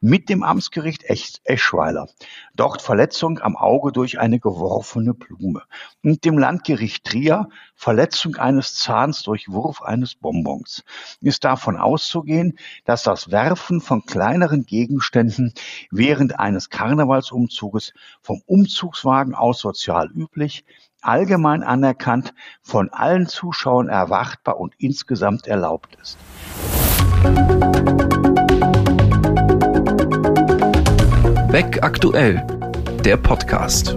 mit dem Amtsgericht Eschweiler. Dort Verletzung am Auge durch eine geworfene Blume. Und dem Landgericht Trier Verletzung eines Zahns durch Wurf eines Bonbons. Ist davon auszugehen, dass das Werfen von kleineren Gegenständen während eines Karnevalsumzuges vom Umzugswagen aus sozial üblich, allgemein anerkannt, von allen Zuschauern erwartbar und insgesamt erlaubt ist. Beck aktuell, der Podcast.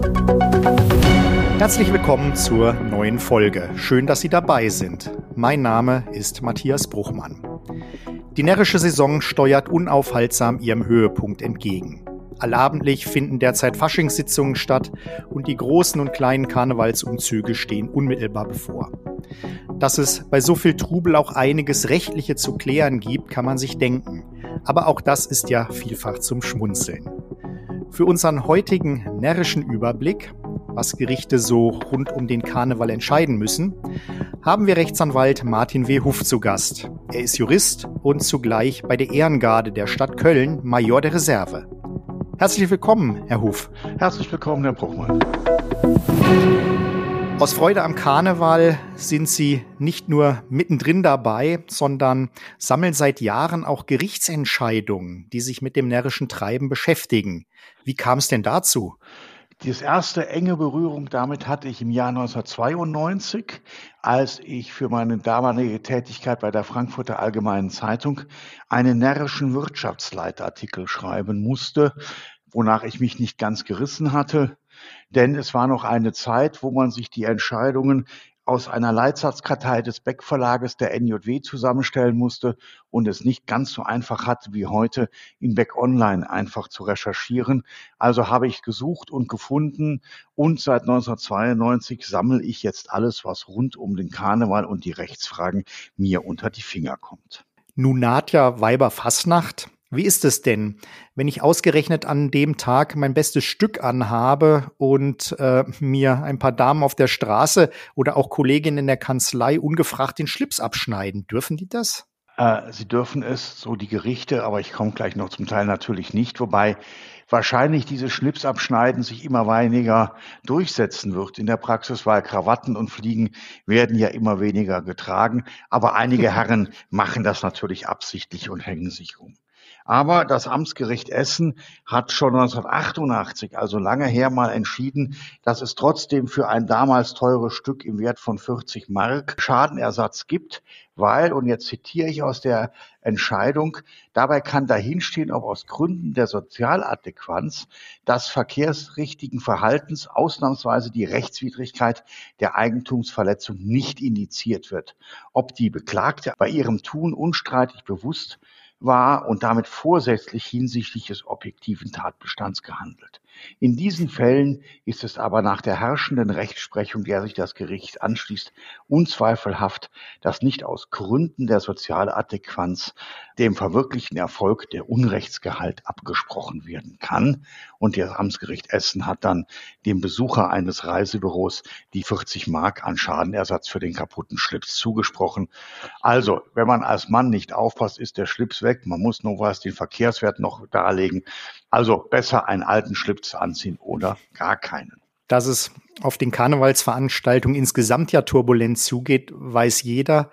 Herzlich willkommen zur neuen Folge. Schön, dass Sie dabei sind. Mein Name ist Matthias Bruchmann. Die närrische Saison steuert unaufhaltsam ihrem Höhepunkt entgegen. Allabendlich finden derzeit Faschingssitzungen statt und die großen und kleinen Karnevalsumzüge stehen unmittelbar bevor. Dass es bei so viel Trubel auch einiges Rechtliche zu klären gibt, kann man sich denken. Aber auch das ist ja vielfach zum Schmunzeln. Für unseren heutigen närrischen Überblick, was Gerichte so rund um den Karneval entscheiden müssen, haben wir Rechtsanwalt Martin W. Huff zu Gast. Er ist Jurist und zugleich bei der Ehrengarde der Stadt Köln Major der Reserve. Herzlich willkommen, Herr Huf. Herzlich willkommen, Herr Bruchmann. Aus Freude am Karneval sind Sie nicht nur mittendrin dabei, sondern sammeln seit Jahren auch Gerichtsentscheidungen, die sich mit dem närrischen Treiben beschäftigen. Wie kam es denn dazu? Die erste enge Berührung damit hatte ich im Jahr 1992, als ich für meine damalige Tätigkeit bei der Frankfurter Allgemeinen Zeitung einen närrischen Wirtschaftsleitartikel schreiben musste, wonach ich mich nicht ganz gerissen hatte. Denn es war noch eine Zeit, wo man sich die Entscheidungen aus einer Leitsatzkartei des Beck Verlages der NJW zusammenstellen musste und es nicht ganz so einfach hatte wie heute in Beck Online einfach zu recherchieren. Also habe ich gesucht und gefunden und seit 1992 sammle ich jetzt alles, was rund um den Karneval und die Rechtsfragen mir unter die Finger kommt. Nun naht ja Weiber Fasnacht. Wie ist es denn, wenn ich ausgerechnet an dem Tag mein bestes Stück anhabe und äh, mir ein paar Damen auf der Straße oder auch Kolleginnen in der Kanzlei ungefragt den Schlips abschneiden? Dürfen die das? Äh, sie dürfen es, so die Gerichte, aber ich komme gleich noch zum Teil natürlich nicht, wobei wahrscheinlich dieses Schlipsabschneiden sich immer weniger durchsetzen wird in der Praxis, weil Krawatten und Fliegen werden ja immer weniger getragen. Aber einige Herren machen das natürlich absichtlich und hängen sich um. Aber das Amtsgericht Essen hat schon 1988, also lange her, mal entschieden, dass es trotzdem für ein damals teures Stück im Wert von 40 Mark Schadenersatz gibt, weil, und jetzt zitiere ich aus der Entscheidung, dabei kann dahinstehen, ob aus Gründen der Sozialadäquanz des verkehrsrichtigen Verhaltens ausnahmsweise die Rechtswidrigkeit der Eigentumsverletzung nicht indiziert wird. Ob die Beklagte bei ihrem Tun unstreitig bewusst war und damit vorsätzlich hinsichtlich des objektiven Tatbestands gehandelt. In diesen Fällen ist es aber nach der herrschenden Rechtsprechung, der sich das Gericht anschließt, unzweifelhaft, dass nicht aus Gründen der Sozialadäquanz dem verwirklichten Erfolg der Unrechtsgehalt abgesprochen werden kann. Und das Amtsgericht Essen hat dann dem Besucher eines Reisebüros die 40 Mark an Schadenersatz für den kaputten Schlips zugesprochen. Also, wenn man als Mann nicht aufpasst, ist der Schlips weg. Man muss nur was den Verkehrswert noch darlegen. Also besser einen alten Schlips anziehen oder gar keinen. Dass es auf den Karnevalsveranstaltungen insgesamt ja turbulent zugeht, weiß jeder.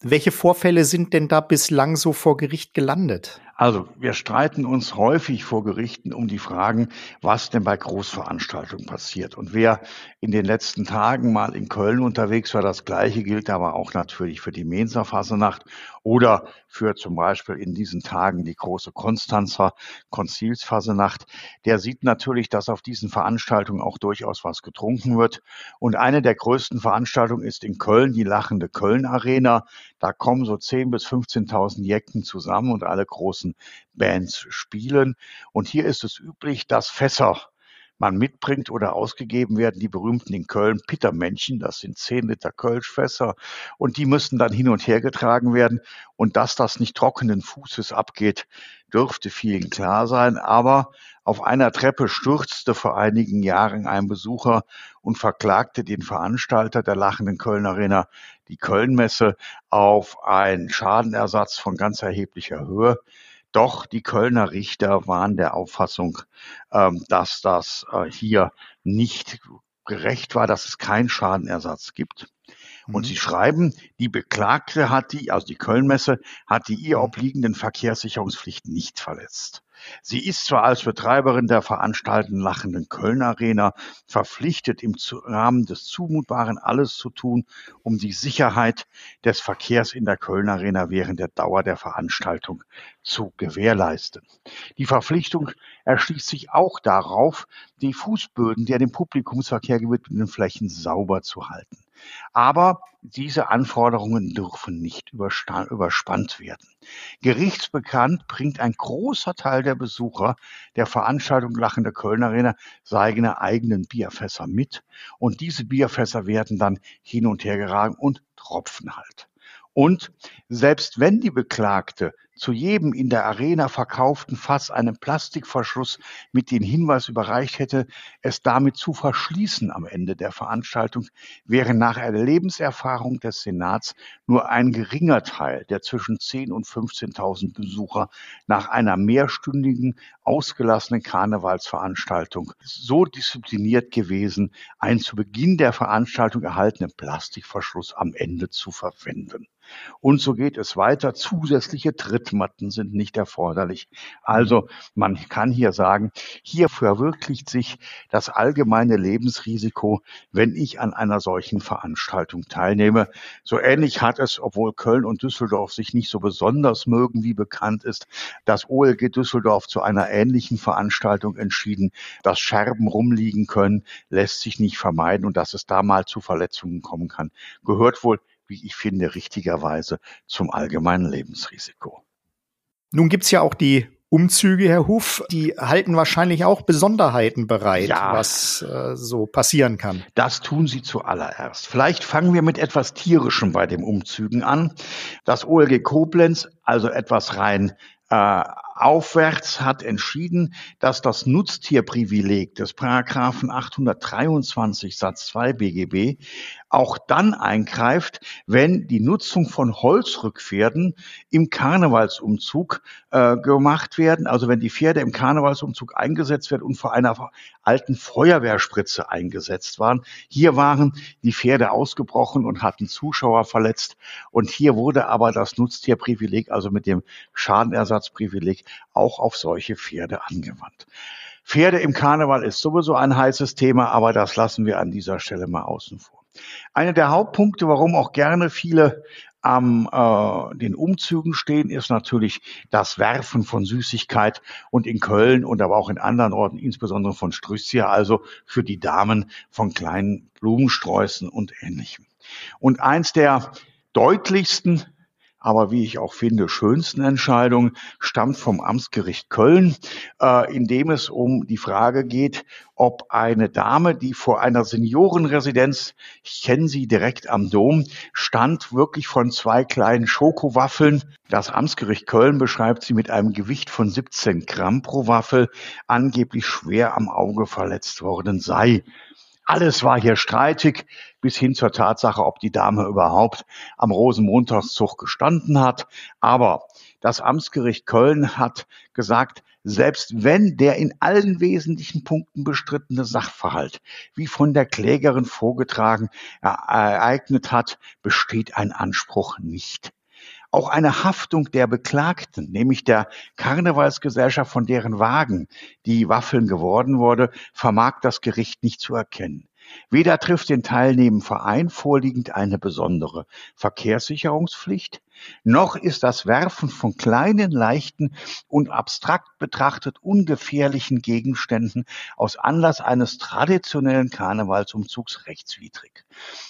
Welche Vorfälle sind denn da bislang so vor Gericht gelandet? Also wir streiten uns häufig vor Gerichten um die Fragen, was denn bei Großveranstaltungen passiert. Und wer in den letzten Tagen mal in Köln unterwegs war, das Gleiche gilt aber auch natürlich für die Mensa Fasenacht oder für zum Beispiel in diesen Tagen die große Konstanzer Konzilsfasenacht. Der sieht natürlich, dass auf diesen Veranstaltungen auch durchaus was getrunken wird. Und eine der größten Veranstaltungen ist in Köln die lachende Köln Arena. Da kommen so 10.000 bis 15.000 Jecken zusammen und alle großen großen Bands spielen. Und hier ist es üblich, dass Fässer man mitbringt oder ausgegeben werden, die berühmten in Köln Pittermännchen, das sind 10 Liter Kölschfässer und die müssen dann hin und her getragen werden und dass das nicht trockenen Fußes abgeht, dürfte vielen klar sein, aber auf einer Treppe stürzte vor einigen Jahren ein Besucher und verklagte den Veranstalter der lachenden Köln Arena, die Kölnmesse, auf einen Schadenersatz von ganz erheblicher Höhe. Doch die Kölner Richter waren der Auffassung, ähm, dass das äh, hier nicht gerecht war, dass es keinen Schadenersatz gibt. Und mhm. sie schreiben, die Beklagte hat die, also die Kölnmesse, hat die ihr mhm. obliegenden Verkehrssicherungspflichten nicht verletzt. Sie ist zwar als Betreiberin der veranstaltenden Lachenden Köln Arena verpflichtet, im Rahmen des Zumutbaren alles zu tun, um die Sicherheit des Verkehrs in der Köln Arena während der Dauer der Veranstaltung zu gewährleisten. Die Verpflichtung erschließt sich auch darauf, die Fußböden der dem Publikumsverkehr gewidmeten Flächen sauber zu halten. Aber diese Anforderungen dürfen nicht überspannt werden. Gerichtsbekannt bringt ein großer Teil der Besucher der Veranstaltung Lachende Köln Arena seine eigenen Bierfässer mit und diese Bierfässer werden dann hin und her geragen und tropfen halt. Und selbst wenn die Beklagte zu jedem in der Arena verkauften Fass einen Plastikverschluss mit dem Hinweis überreicht hätte, es damit zu verschließen am Ende der Veranstaltung, wäre nach der Lebenserfahrung des Senats nur ein geringer Teil der zwischen 10 und 15.000 Besucher nach einer mehrstündigen, ausgelassenen Karnevalsveranstaltung so diszipliniert gewesen, einen zu Beginn der Veranstaltung erhaltenen Plastikverschluss am Ende zu verwenden. Und so geht es weiter. Zusätzliche Trittmatten sind nicht erforderlich. Also man kann hier sagen, hier verwirklicht sich das allgemeine Lebensrisiko, wenn ich an einer solchen Veranstaltung teilnehme. So ähnlich hat es, obwohl Köln und Düsseldorf sich nicht so besonders mögen, wie bekannt ist, das OLG Düsseldorf zu einer ähnlichen Veranstaltung entschieden. Dass Scherben rumliegen können, lässt sich nicht vermeiden und dass es da mal zu Verletzungen kommen kann, gehört wohl wie ich finde, richtigerweise zum allgemeinen Lebensrisiko. Nun gibt's ja auch die Umzüge, Herr Huf, die halten wahrscheinlich auch Besonderheiten bereit, ja, was äh, so passieren kann. Das tun sie zuallererst. Vielleicht fangen wir mit etwas Tierischem bei den Umzügen an. Das OLG Koblenz, also etwas rein äh, aufwärts hat entschieden, dass das Nutztierprivileg des Paragraphen 823 Satz 2 BGB auch dann eingreift, wenn die Nutzung von Holzrückpferden im Karnevalsumzug äh, gemacht werden, also wenn die Pferde im Karnevalsumzug eingesetzt werden und vor einer alten Feuerwehrspritze eingesetzt waren. Hier waren die Pferde ausgebrochen und hatten Zuschauer verletzt und hier wurde aber das Nutztierprivileg, also mit dem Schadenersatzprivileg, auch auf solche Pferde angewandt. Pferde im Karneval ist sowieso ein heißes Thema, aber das lassen wir an dieser Stelle mal außen vor. Einer der Hauptpunkte, warum auch gerne viele am äh, den Umzügen stehen, ist natürlich das Werfen von Süßigkeit und in Köln und aber auch in anderen Orten, insbesondere von Strüssia, also für die Damen von kleinen Blumensträußen und ähnlichem. Und eins der deutlichsten aber wie ich auch finde, schönsten Entscheidung stammt vom Amtsgericht Köln, äh, in dem es um die Frage geht, ob eine Dame, die vor einer Seniorenresidenz, ich kenne sie direkt am Dom, stand wirklich von zwei kleinen Schokowaffeln. Das Amtsgericht Köln beschreibt sie mit einem Gewicht von 17 Gramm pro Waffel, angeblich schwer am Auge verletzt worden sei. Alles war hier streitig, bis hin zur Tatsache, ob die Dame überhaupt am Rosenmontagszug gestanden hat. Aber das Amtsgericht Köln hat gesagt, selbst wenn der in allen wesentlichen Punkten bestrittene Sachverhalt, wie von der Klägerin vorgetragen, ereignet hat, besteht ein Anspruch nicht. Auch eine Haftung der Beklagten, nämlich der Karnevalsgesellschaft, von deren Wagen die Waffeln geworden wurde, vermag das Gericht nicht zu erkennen. Weder trifft den teilnehmenden Verein vorliegend eine besondere Verkehrssicherungspflicht, noch ist das Werfen von kleinen, leichten und abstrakt betrachtet ungefährlichen Gegenständen aus Anlass eines traditionellen Karnevalsumzugs rechtswidrig.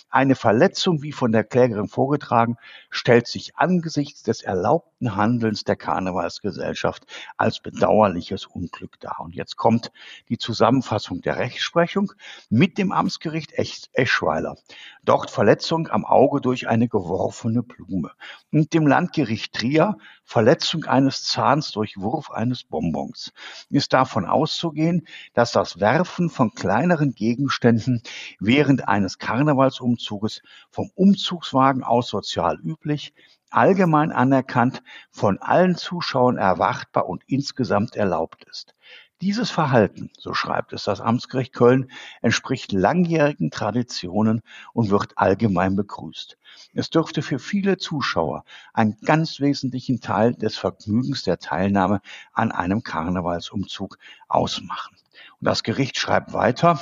Eine Verletzung, wie von der Klägerin vorgetragen, stellt sich angesichts des erlaubten Handelns der Karnevalsgesellschaft als bedauerliches Unglück dar. Und jetzt kommt die Zusammenfassung der Rechtsprechung mit dem Amtsgericht Eschweiler. Dort Verletzung am Auge durch eine geworfene Blume und dem Landgericht Trier Verletzung eines Zahns durch Wurf eines Bonbons. Ist davon auszugehen, dass das Werfen von kleineren Gegenständen während eines Karnevalsumzuges vom Umzugswagen aus sozial üblich, allgemein anerkannt, von allen Zuschauern erwartbar und insgesamt erlaubt ist. Dieses Verhalten, so schreibt es das Amtsgericht Köln, entspricht langjährigen Traditionen und wird allgemein begrüßt. Es dürfte für viele Zuschauer einen ganz wesentlichen Teil des Vergnügens der Teilnahme an einem Karnevalsumzug ausmachen. Und das Gericht schreibt weiter,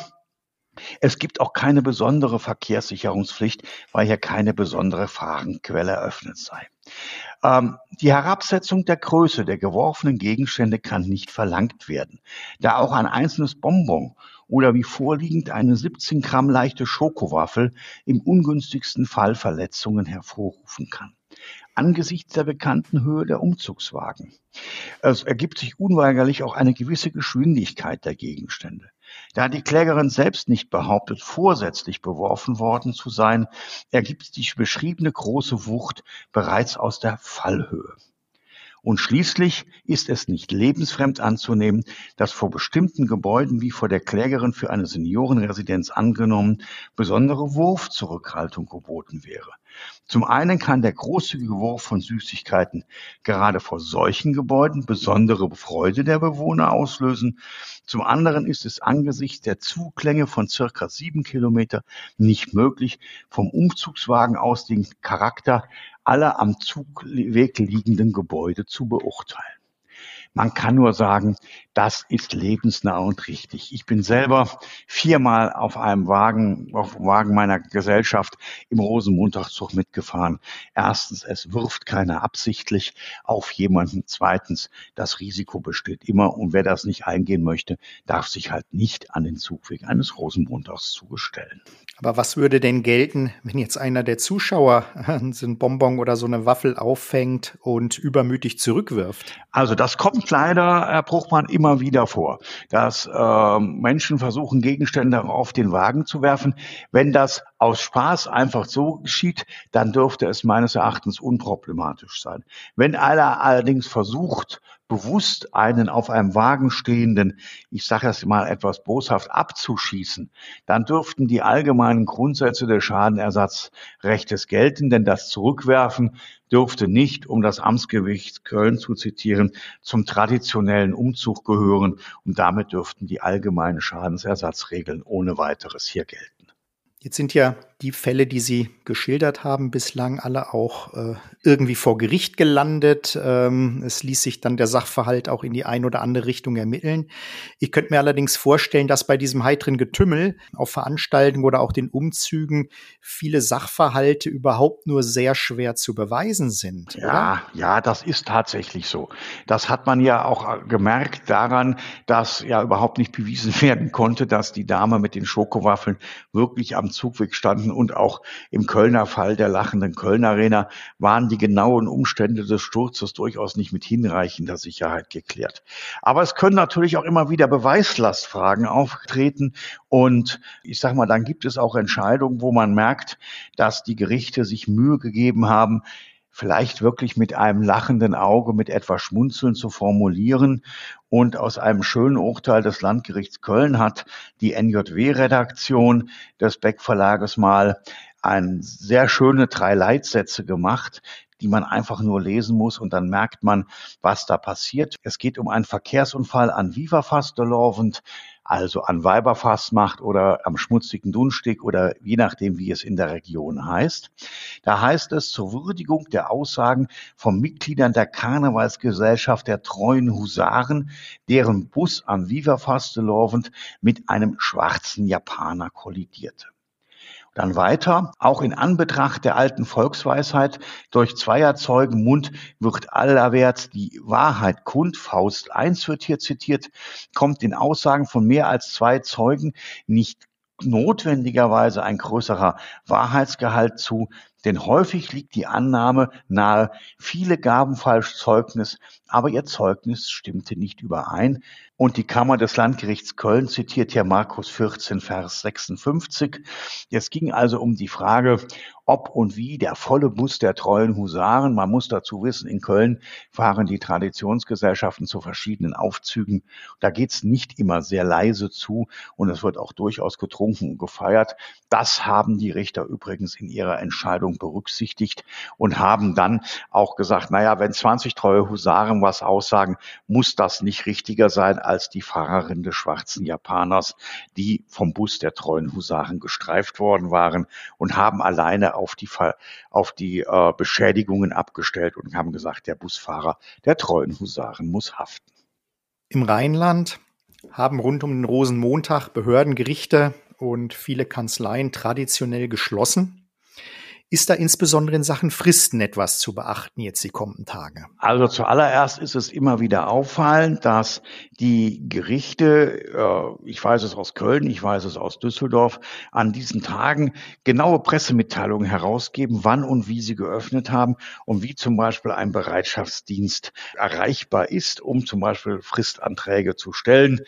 es gibt auch keine besondere Verkehrssicherungspflicht, weil hier keine besondere Fahrenquelle eröffnet sei. Ähm, die Herabsetzung der Größe der geworfenen Gegenstände kann nicht verlangt werden, da auch ein einzelnes Bonbon oder wie vorliegend eine 17 Gramm leichte Schokowaffel im ungünstigsten Fall Verletzungen hervorrufen kann angesichts der bekannten Höhe der Umzugswagen. Es ergibt sich unweigerlich auch eine gewisse Geschwindigkeit der Gegenstände. Da die Klägerin selbst nicht behauptet, vorsätzlich beworfen worden zu sein, ergibt die beschriebene große Wucht bereits aus der Fallhöhe. Und schließlich ist es nicht lebensfremd anzunehmen, dass vor bestimmten Gebäuden wie vor der Klägerin für eine Seniorenresidenz angenommen besondere Wurfzurückhaltung geboten wäre. Zum einen kann der großzügige Wurf von Süßigkeiten gerade vor solchen Gebäuden besondere Freude der Bewohner auslösen. Zum anderen ist es angesichts der Zuglänge von circa sieben Kilometer nicht möglich, vom Umzugswagen aus den Charakter aller am Zugweg liegenden Gebäude zu beurteilen. Man kann nur sagen, das ist lebensnah und richtig. Ich bin selber viermal auf einem Wagen, auf dem Wagen meiner Gesellschaft im Rosenmontagszug mitgefahren. Erstens, es wirft keiner absichtlich auf jemanden. Zweitens, das Risiko besteht immer und wer das nicht eingehen möchte, darf sich halt nicht an den Zugweg eines Rosenmontagszuges stellen. Aber was würde denn gelten, wenn jetzt einer der Zuschauer so ein Bonbon oder so eine Waffel auffängt und übermütig zurückwirft? Also das kommt leider, Herr Bruchmann, immer wieder vor, dass äh, Menschen versuchen, Gegenstände auf den Wagen zu werfen. Wenn das aus Spaß einfach so geschieht, dann dürfte es meines Erachtens unproblematisch sein. Wenn einer allerdings versucht, bewusst einen auf einem Wagen stehenden, ich sage das mal etwas boshaft, abzuschießen, dann dürften die allgemeinen Grundsätze des Schadenersatzrechtes gelten, denn das Zurückwerfen dürfte nicht, um das Amtsgewicht Köln zu zitieren, zum traditionellen Umzug gehören und damit dürften die allgemeinen Schadensersatzregeln ohne weiteres hier gelten. Jetzt sind ja die Fälle, die Sie geschildert haben, bislang alle auch äh, irgendwie vor Gericht gelandet. Ähm, es ließ sich dann der Sachverhalt auch in die ein oder andere Richtung ermitteln. Ich könnte mir allerdings vorstellen, dass bei diesem heiteren Getümmel auf Veranstaltungen oder auch den Umzügen viele Sachverhalte überhaupt nur sehr schwer zu beweisen sind. Ja, oder? ja, das ist tatsächlich so. Das hat man ja auch gemerkt daran, dass ja überhaupt nicht bewiesen werden konnte, dass die Dame mit den Schokowaffeln wirklich am Zugweg standen und auch im Kölner Fall der lachenden Kölner Arena waren die genauen Umstände des Sturzes durchaus nicht mit hinreichender Sicherheit geklärt. Aber es können natürlich auch immer wieder Beweislastfragen auftreten und ich sage mal, dann gibt es auch Entscheidungen, wo man merkt, dass die Gerichte sich Mühe gegeben haben, vielleicht wirklich mit einem lachenden Auge, mit etwas Schmunzeln zu formulieren. Und aus einem schönen Urteil des Landgerichts Köln hat die NJW-Redaktion des Beck Verlages mal ein sehr schöne drei Leitsätze gemacht, die man einfach nur lesen muss und dann merkt man, was da passiert. Es geht um einen Verkehrsunfall an Viva Fastelovend also an Weiberfastnacht oder am schmutzigen Dunstig oder je nachdem, wie es in der Region heißt. Da heißt es zur Würdigung der Aussagen von Mitgliedern der Karnevalsgesellschaft der treuen Husaren, deren Bus am Viva Fastelovend mit einem schwarzen Japaner kollidierte. Dann weiter, auch in Anbetracht der alten Volksweisheit, durch Zweierzeugen Mund wird allerwärts die Wahrheit kund. Faust 1 wird hier zitiert, kommt in Aussagen von mehr als zwei Zeugen nicht notwendigerweise ein größerer Wahrheitsgehalt zu, denn häufig liegt die Annahme nahe, viele gaben falsch Zeugnis, aber ihr Zeugnis stimmte nicht überein. Und die Kammer des Landgerichts Köln zitiert hier Markus 14, Vers 56. Es ging also um die Frage, ob und wie der volle Bus der treuen Husaren, man muss dazu wissen, in Köln fahren die Traditionsgesellschaften zu verschiedenen Aufzügen. Da geht's nicht immer sehr leise zu und es wird auch durchaus getrunken und gefeiert. Das haben die Richter übrigens in ihrer Entscheidung berücksichtigt und haben dann auch gesagt, naja, wenn 20 treue Husaren was aussagen, muss das nicht richtiger sein als die Fahrerin des schwarzen Japaners, die vom Bus der treuen Husaren gestreift worden waren und haben alleine auf die, auf die äh, Beschädigungen abgestellt und haben gesagt, der Busfahrer der treuen Husaren muss haften. Im Rheinland haben rund um den Rosenmontag Behörden, Gerichte und viele Kanzleien traditionell geschlossen. Ist da insbesondere in Sachen Fristen etwas zu beachten jetzt die kommenden Tage? Also zuallererst ist es immer wieder auffallend, dass die Gerichte, äh, ich weiß es aus Köln, ich weiß es aus Düsseldorf, an diesen Tagen genaue Pressemitteilungen herausgeben, wann und wie sie geöffnet haben und wie zum Beispiel ein Bereitschaftsdienst erreichbar ist, um zum Beispiel Fristanträge zu stellen.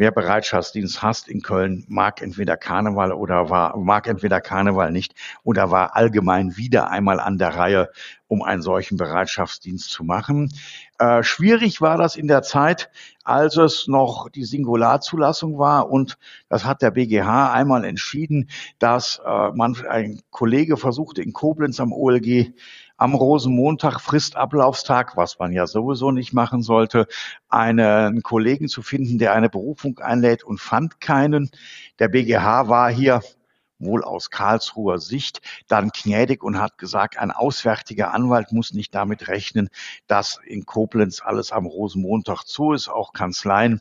Wer Bereitschaftsdienst hasst in Köln, mag entweder Karneval oder war, mag entweder Karneval nicht oder war allgemein wieder einmal an der Reihe, um einen solchen Bereitschaftsdienst zu machen. Äh, schwierig war das in der Zeit, als es noch die Singularzulassung war und das hat der BGH einmal entschieden, dass äh, man ein Kollege versuchte in Koblenz am OLG am Rosenmontag, Fristablaufstag, was man ja sowieso nicht machen sollte, einen Kollegen zu finden, der eine Berufung einlädt und fand keinen. Der BGH war hier wohl aus Karlsruher Sicht, dann gnädig und hat gesagt, ein auswärtiger Anwalt muss nicht damit rechnen, dass in Koblenz alles am Rosenmontag zu ist, auch Kanzleien.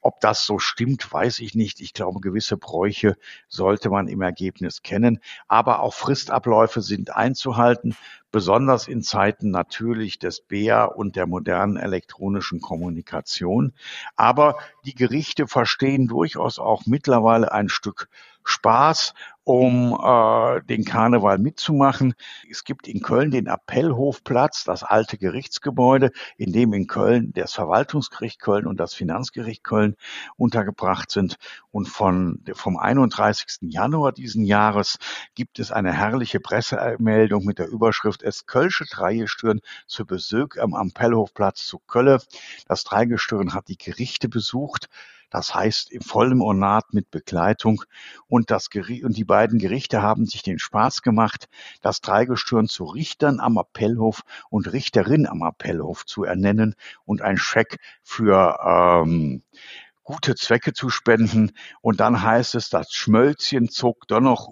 Ob das so stimmt, weiß ich nicht. Ich glaube, gewisse Bräuche sollte man im Ergebnis kennen. Aber auch Fristabläufe sind einzuhalten, besonders in Zeiten natürlich des BEA und der modernen elektronischen Kommunikation. Aber die Gerichte verstehen durchaus auch mittlerweile ein Stück Spaß, um äh, den Karneval mitzumachen. Es gibt in Köln den Appellhofplatz, das alte Gerichtsgebäude, in dem in Köln das Verwaltungsgericht Köln und das Finanzgericht Köln untergebracht sind. Und von, vom 31. Januar diesen Jahres gibt es eine herrliche Pressemeldung mit der Überschrift Es Kölsche Dreigestirn zu Besuch am Appellhofplatz zu Kölle. Das Dreigestirn hat die Gerichte besucht das heißt im vollen Ornat mit Begleitung. Und, das Gericht, und die beiden Gerichte haben sich den Spaß gemacht, das Dreigestirn zu Richtern am Appellhof und Richterin am Appellhof zu ernennen und ein Scheck für ähm, gute Zwecke zu spenden. Und dann heißt es, das Schmölzchen zog dann noch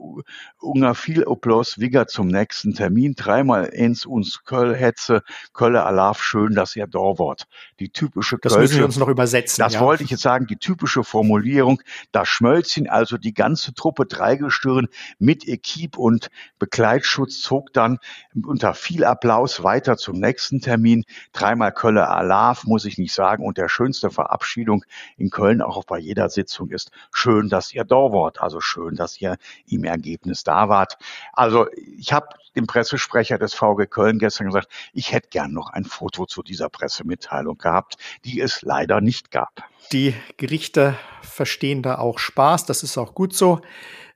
unter viel Applaus wieder zum nächsten Termin. Dreimal ins uns Köll hetze, Kölle Alaf, schön, dass ihr da wart. Die typische Das müssen wir uns noch übersetzen. Das ja. wollte ich jetzt sagen, die typische Formulierung. Das Schmölzchen, also die ganze Truppe Dreigestirn mit Equip und Begleitschutz zog dann unter viel Applaus weiter zum nächsten Termin. Dreimal Kölle Alaf, muss ich nicht sagen. Und der schönste Verabschiedung in Köln Köln auch bei jeder Sitzung ist. Schön, dass ihr da wart. Also schön, dass ihr im Ergebnis da wart. Also ich habe dem Pressesprecher des VG Köln gestern gesagt, ich hätte gern noch ein Foto zu dieser Pressemitteilung gehabt, die es leider nicht gab. Die Gerichte verstehen da auch Spaß. Das ist auch gut so.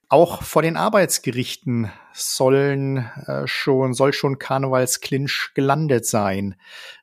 Auch vor den Arbeitsgerichten sollen äh, schon, soll schon Karnevalsklinch gelandet sein.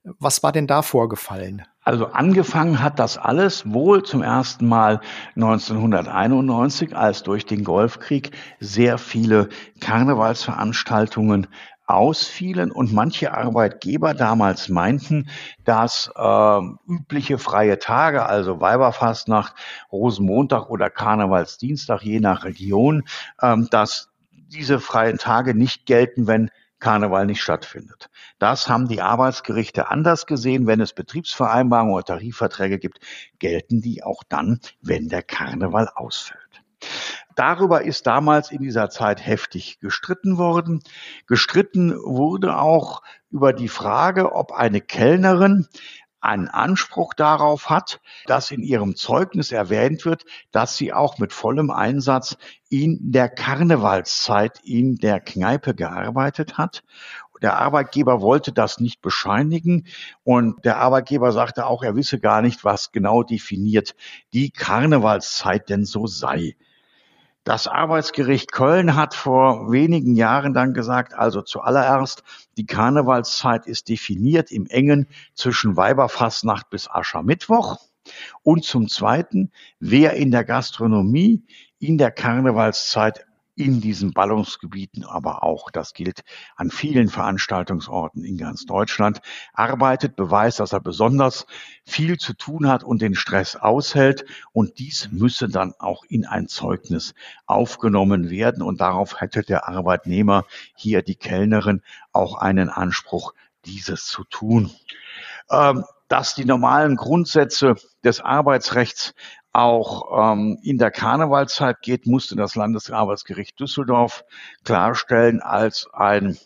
Was war denn da vorgefallen? Also angefangen hat das alles wohl zum ersten Mal 1991, als durch den Golfkrieg sehr viele Karnevalsveranstaltungen ausfielen. Und manche Arbeitgeber damals meinten, dass äh, übliche freie Tage, also Weiberfastnacht, Rosenmontag oder Karnevalsdienstag, je nach Region, äh, dass diese freien Tage nicht gelten, wenn Karneval nicht stattfindet. Das haben die Arbeitsgerichte anders gesehen. Wenn es Betriebsvereinbarungen oder Tarifverträge gibt, gelten die auch dann, wenn der Karneval ausfällt. Darüber ist damals in dieser Zeit heftig gestritten worden. Gestritten wurde auch über die Frage, ob eine Kellnerin einen Anspruch darauf hat, dass in ihrem Zeugnis erwähnt wird, dass sie auch mit vollem Einsatz in der Karnevalszeit in der Kneipe gearbeitet hat. Der Arbeitgeber wollte das nicht bescheinigen und der Arbeitgeber sagte auch, er wisse gar nicht, was genau definiert die Karnevalszeit denn so sei. Das Arbeitsgericht Köln hat vor wenigen Jahren dann gesagt, also zuallererst, die Karnevalszeit ist definiert im Engen zwischen Weiberfastnacht bis Aschermittwoch. Und zum Zweiten, wer in der Gastronomie in der Karnevalszeit in diesen Ballungsgebieten, aber auch, das gilt an vielen Veranstaltungsorten in ganz Deutschland, arbeitet, beweist, dass er besonders viel zu tun hat und den Stress aushält. Und dies müsse dann auch in ein Zeugnis aufgenommen werden. Und darauf hätte der Arbeitnehmer, hier die Kellnerin, auch einen Anspruch, dieses zu tun. Ähm, dass die normalen Grundsätze des Arbeitsrechts auch ähm, in der Karnevalzeit geht, musste das Landesarbeitsgericht Düsseldorf klarstellen, als ein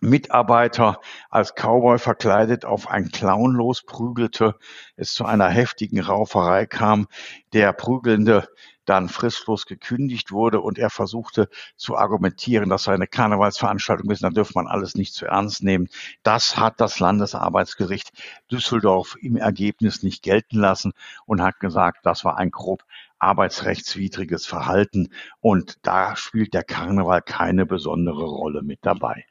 Mitarbeiter als Cowboy verkleidet auf einen Clown losprügelte, es zu einer heftigen Rauferei kam. Der Prügelnde dann fristlos gekündigt wurde und er versuchte zu argumentieren, dass seine Karnevalsveranstaltung ist, dann dürfte man alles nicht zu ernst nehmen. Das hat das Landesarbeitsgericht Düsseldorf im Ergebnis nicht gelten lassen und hat gesagt, das war ein grob arbeitsrechtswidriges Verhalten und da spielt der Karneval keine besondere Rolle mit dabei.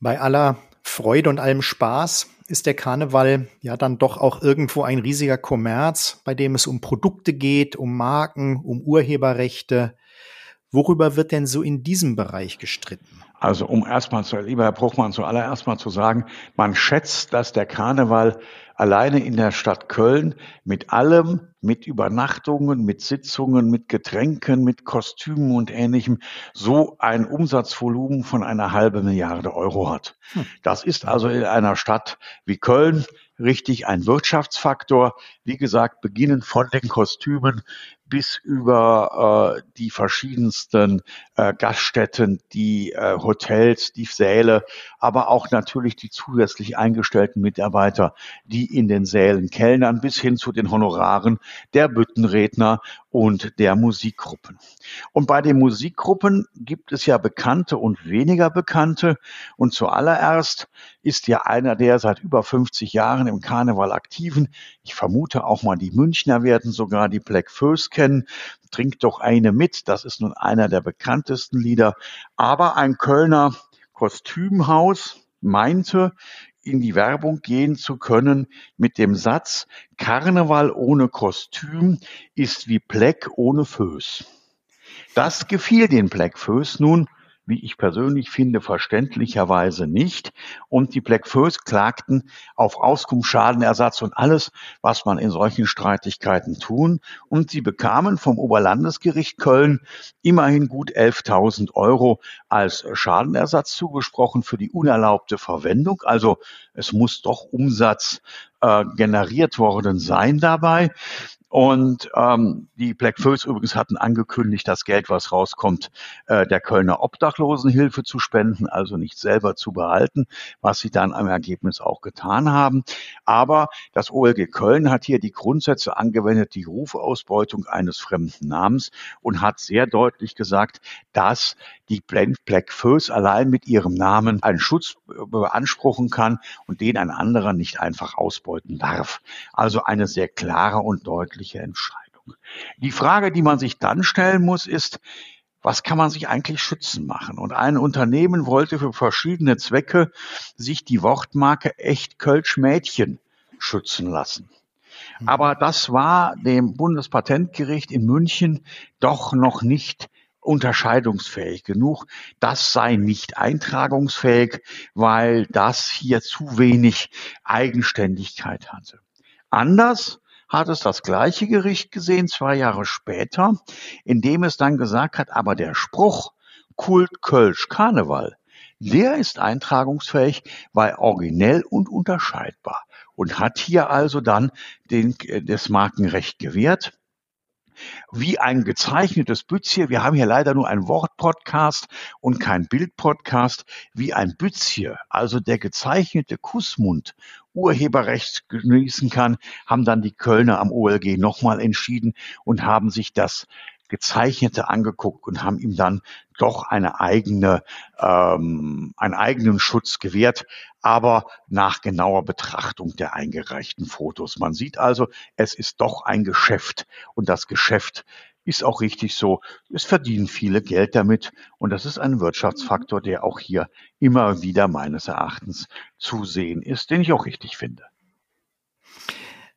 Bei aller Freude und allem Spaß ist der Karneval ja dann doch auch irgendwo ein riesiger Kommerz, bei dem es um Produkte geht, um Marken, um Urheberrechte. Worüber wird denn so in diesem Bereich gestritten? Also um erstmal zu, lieber Herr Bruchmann, zuallererst mal zu sagen, man schätzt, dass der Karneval alleine in der Stadt Köln mit allem, mit Übernachtungen, mit Sitzungen, mit Getränken, mit Kostümen und ähnlichem so ein Umsatzvolumen von einer halben Milliarde Euro hat. Hm. Das ist also in einer Stadt wie Köln richtig ein Wirtschaftsfaktor. Wie gesagt, beginnen von den Kostümen bis über äh, die verschiedensten äh, Gaststätten, die äh, Hotels, die Säle, aber auch natürlich die zusätzlich eingestellten Mitarbeiter, die in den Sälen kellnern, bis hin zu den Honoraren der Büttenredner und der Musikgruppen. Und bei den Musikgruppen gibt es ja bekannte und weniger bekannte. Und zuallererst ist ja einer der seit über 50 Jahren im Karneval aktiven, ich vermute auch mal die Münchner werden sogar die Black Föß kennen. Trink doch eine mit. Das ist nun einer der bekanntesten Lieder. Aber ein Kölner Kostümhaus meinte, in die Werbung gehen zu können mit dem Satz, Karneval ohne Kostüm ist wie Pleck ohne Föß. Das gefiel den Black Föß nun wie ich persönlich finde, verständlicherweise nicht. Und die Black First klagten auf Auskunft, Schadenersatz und alles, was man in solchen Streitigkeiten tun. Und sie bekamen vom Oberlandesgericht Köln immerhin gut 11.000 Euro als Schadenersatz zugesprochen für die unerlaubte Verwendung. Also es muss doch Umsatz äh, generiert worden sein dabei. Und ähm, die Black Föß übrigens hatten angekündigt, das Geld, was rauskommt, äh, der Kölner Obdachlosenhilfe zu spenden, also nicht selber zu behalten, was sie dann am Ergebnis auch getan haben. Aber das OLG Köln hat hier die Grundsätze angewendet, die Rufausbeutung eines fremden Namens und hat sehr deutlich gesagt, dass die Black Föß allein mit ihrem Namen einen Schutz beanspruchen kann und den ein anderer nicht einfach ausbeuten darf. Also eine sehr klare und deutliche Entscheidung. Die Frage, die man sich dann stellen muss, ist, was kann man sich eigentlich schützen machen? Und ein Unternehmen wollte für verschiedene Zwecke sich die Wortmarke Echt Kölsch Mädchen schützen lassen. Mhm. Aber das war dem Bundespatentgericht in München doch noch nicht unterscheidungsfähig genug. Das sei nicht eintragungsfähig, weil das hier zu wenig Eigenständigkeit hatte. Anders hat es das gleiche Gericht gesehen, zwei Jahre später, indem es dann gesagt hat, aber der Spruch Kult Kölsch Karneval, der ist eintragungsfähig, weil originell und unterscheidbar und hat hier also dann den, äh, das Markenrecht gewährt wie ein gezeichnetes Bützier. Wir haben hier leider nur einen Wortpodcast und kein Bildpodcast. Wie ein Bützier, also der gezeichnete Kussmund, Urheberrecht genießen kann, haben dann die Kölner am OLG nochmal entschieden und haben sich das Gezeichnete angeguckt und haben ihm dann doch eine eigene, ähm, einen eigenen Schutz gewährt, aber nach genauer Betrachtung der eingereichten Fotos. Man sieht also, es ist doch ein Geschäft und das Geschäft ist auch richtig so. Es verdienen viele Geld damit und das ist ein Wirtschaftsfaktor, der auch hier immer wieder meines Erachtens zu sehen ist, den ich auch richtig finde.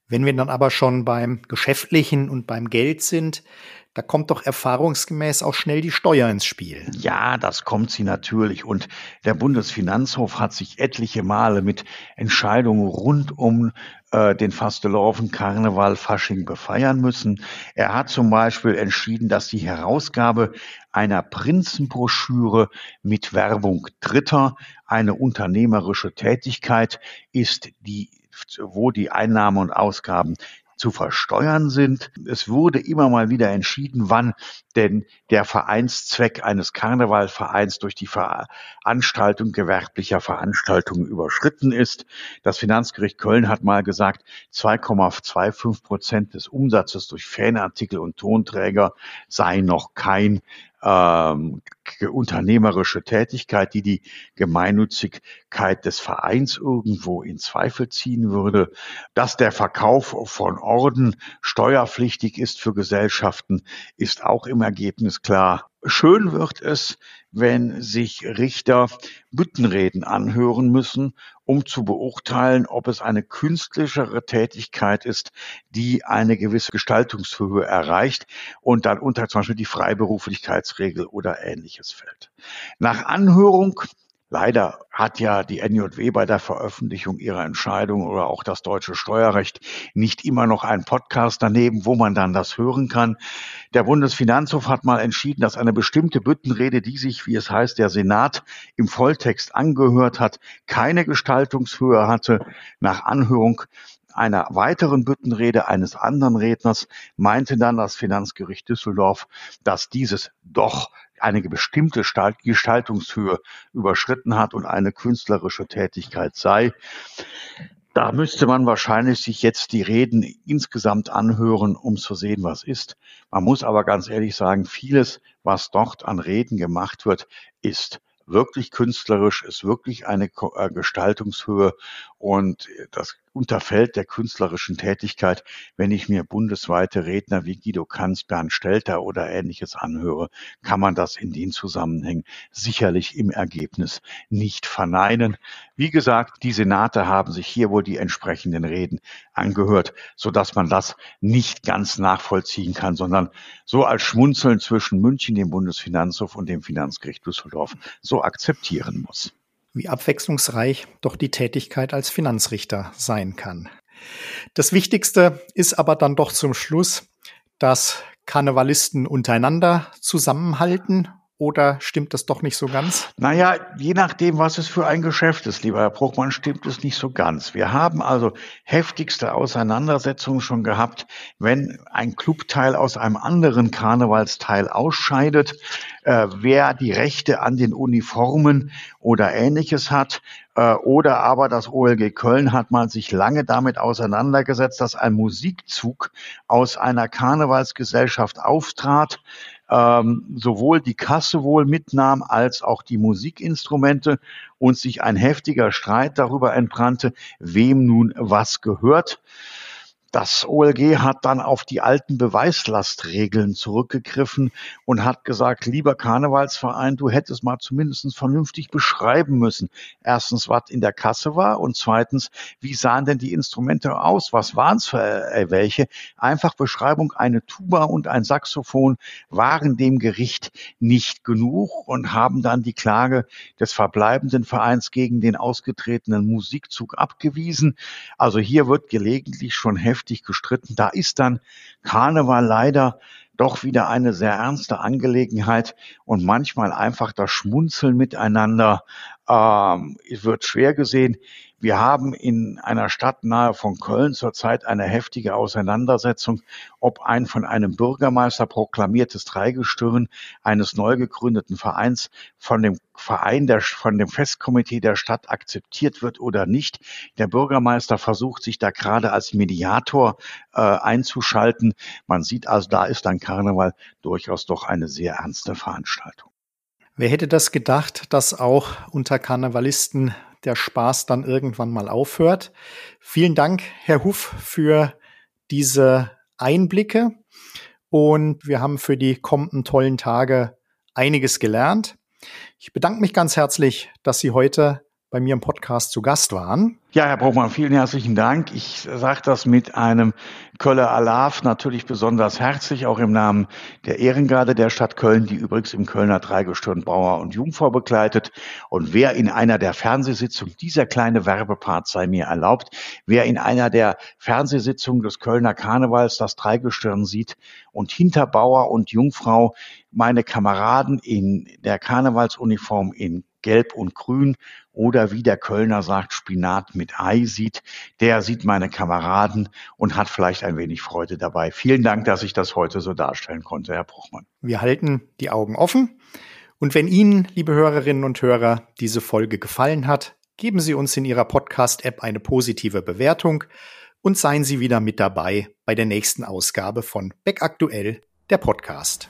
Wenn wir dann aber schon beim Geschäftlichen und beim Geld sind, da kommt doch erfahrungsgemäß auch schnell die Steuer ins Spiel. Ja, das kommt sie natürlich. Und der Bundesfinanzhof hat sich etliche Male mit Entscheidungen rund um äh, den Fasteloven Karneval Fasching befeiern müssen. Er hat zum Beispiel entschieden, dass die Herausgabe einer Prinzenbroschüre mit Werbung Dritter eine unternehmerische Tätigkeit ist, die wo die Einnahmen und Ausgaben zu versteuern sind. Es wurde immer mal wieder entschieden, wann denn der Vereinszweck eines Karnevalvereins durch die Veranstaltung gewerblicher Veranstaltungen überschritten ist. Das Finanzgericht Köln hat mal gesagt, 2,25 Prozent des Umsatzes durch Fanartikel und Tonträger sei noch kein ähm, unternehmerische Tätigkeit, die die Gemeinnützigkeit des Vereins irgendwo in Zweifel ziehen würde, dass der Verkauf von Orden steuerpflichtig ist für Gesellschaften, ist auch im Ergebnis klar. Schön wird es, wenn sich Richter Büttenreden anhören müssen, um zu beurteilen, ob es eine künstlischere Tätigkeit ist, die eine gewisse Gestaltungshöhe erreicht und dann unter zum Beispiel die Freiberuflichkeitsregel oder ähnliches fällt. Nach Anhörung Leider hat ja die NJW bei der Veröffentlichung ihrer Entscheidung oder auch das deutsche Steuerrecht nicht immer noch einen Podcast daneben, wo man dann das hören kann. Der Bundesfinanzhof hat mal entschieden, dass eine bestimmte Büttenrede, die sich, wie es heißt, der Senat im Volltext angehört hat, keine Gestaltungshöhe hatte. Nach Anhörung einer weiteren Büttenrede eines anderen Redners meinte dann das Finanzgericht Düsseldorf, dass dieses doch eine bestimmte Gestaltungshöhe überschritten hat und eine künstlerische Tätigkeit sei. Da müsste man wahrscheinlich sich jetzt die Reden insgesamt anhören, um zu sehen, was ist. Man muss aber ganz ehrlich sagen, vieles, was dort an Reden gemacht wird, ist wirklich künstlerisch, ist wirklich eine äh, Gestaltungshöhe und das unterfällt der künstlerischen Tätigkeit, wenn ich mir bundesweite Redner wie Guido Kanz, Bernd Stelter oder ähnliches anhöre, kann man das in den Zusammenhängen sicherlich im Ergebnis nicht verneinen. Wie gesagt, die Senate haben sich hier wohl die entsprechenden Reden angehört, so dass man das nicht ganz nachvollziehen kann, sondern so als Schmunzeln zwischen München, dem Bundesfinanzhof und dem Finanzgericht Düsseldorf so akzeptieren muss wie abwechslungsreich doch die Tätigkeit als Finanzrichter sein kann. Das Wichtigste ist aber dann doch zum Schluss, dass Karnevalisten untereinander zusammenhalten oder stimmt das doch nicht so ganz? Naja, je nachdem, was es für ein Geschäft ist, lieber Herr Bruchmann, stimmt es nicht so ganz. Wir haben also heftigste Auseinandersetzungen schon gehabt, wenn ein Clubteil aus einem anderen Karnevalsteil ausscheidet, äh, wer die Rechte an den Uniformen oder ähnliches hat. Äh, oder aber das OLG Köln hat man sich lange damit auseinandergesetzt, dass ein Musikzug aus einer Karnevalsgesellschaft auftrat, ähm, sowohl die Kasse wohl mitnahm als auch die Musikinstrumente und sich ein heftiger Streit darüber entbrannte, wem nun was gehört. Das OLG hat dann auf die alten Beweislastregeln zurückgegriffen und hat gesagt, lieber Karnevalsverein, du hättest mal zumindest vernünftig beschreiben müssen. Erstens, was in der Kasse war und zweitens, wie sahen denn die Instrumente aus? Was waren es für äh, welche? Einfach Beschreibung, eine Tuba und ein Saxophon waren dem Gericht nicht genug und haben dann die Klage des verbleibenden Vereins gegen den ausgetretenen Musikzug abgewiesen. Also hier wird gelegentlich schon heftig heftig gestritten. Da ist dann Karneval leider doch wieder eine sehr ernste Angelegenheit und manchmal einfach das Schmunzeln miteinander ähm, wird schwer gesehen. Wir haben in einer Stadt nahe von Köln zurzeit eine heftige Auseinandersetzung, ob ein von einem Bürgermeister proklamiertes Dreigestirn eines neu gegründeten Vereins von dem Verein der, von dem Festkomitee der Stadt akzeptiert wird oder nicht. Der Bürgermeister versucht sich da gerade als Mediator äh, einzuschalten. Man sieht also, da ist dann Karneval durchaus doch eine sehr ernste Veranstaltung. Wer hätte das gedacht, dass auch unter Karnevalisten der Spaß dann irgendwann mal aufhört. Vielen Dank, Herr Huff, für diese Einblicke. Und wir haben für die kommenden tollen Tage einiges gelernt. Ich bedanke mich ganz herzlich, dass Sie heute bei mir im Podcast zu Gast waren. Ja, Herr Bruckmann, vielen herzlichen Dank. Ich sage das mit einem Köller Alarv natürlich besonders herzlich, auch im Namen der Ehrengarde der Stadt Köln, die übrigens im Kölner Dreigestirn Bauer und Jungfrau begleitet. Und wer in einer der Fernsehsitzungen, dieser kleine Werbepart sei mir erlaubt, wer in einer der Fernsehsitzungen des Kölner Karnevals das Dreigestirn sieht und hinter Bauer und Jungfrau meine Kameraden in der Karnevalsuniform in Gelb und Grün oder wie der Kölner sagt, Spinat mit Ei sieht, der sieht meine Kameraden und hat vielleicht ein wenig Freude dabei. Vielen Dank, dass ich das heute so darstellen konnte, Herr Bruchmann. Wir halten die Augen offen. Und wenn Ihnen, liebe Hörerinnen und Hörer, diese Folge gefallen hat, geben Sie uns in Ihrer Podcast-App eine positive Bewertung und seien Sie wieder mit dabei bei der nächsten Ausgabe von Beck Aktuell, der Podcast.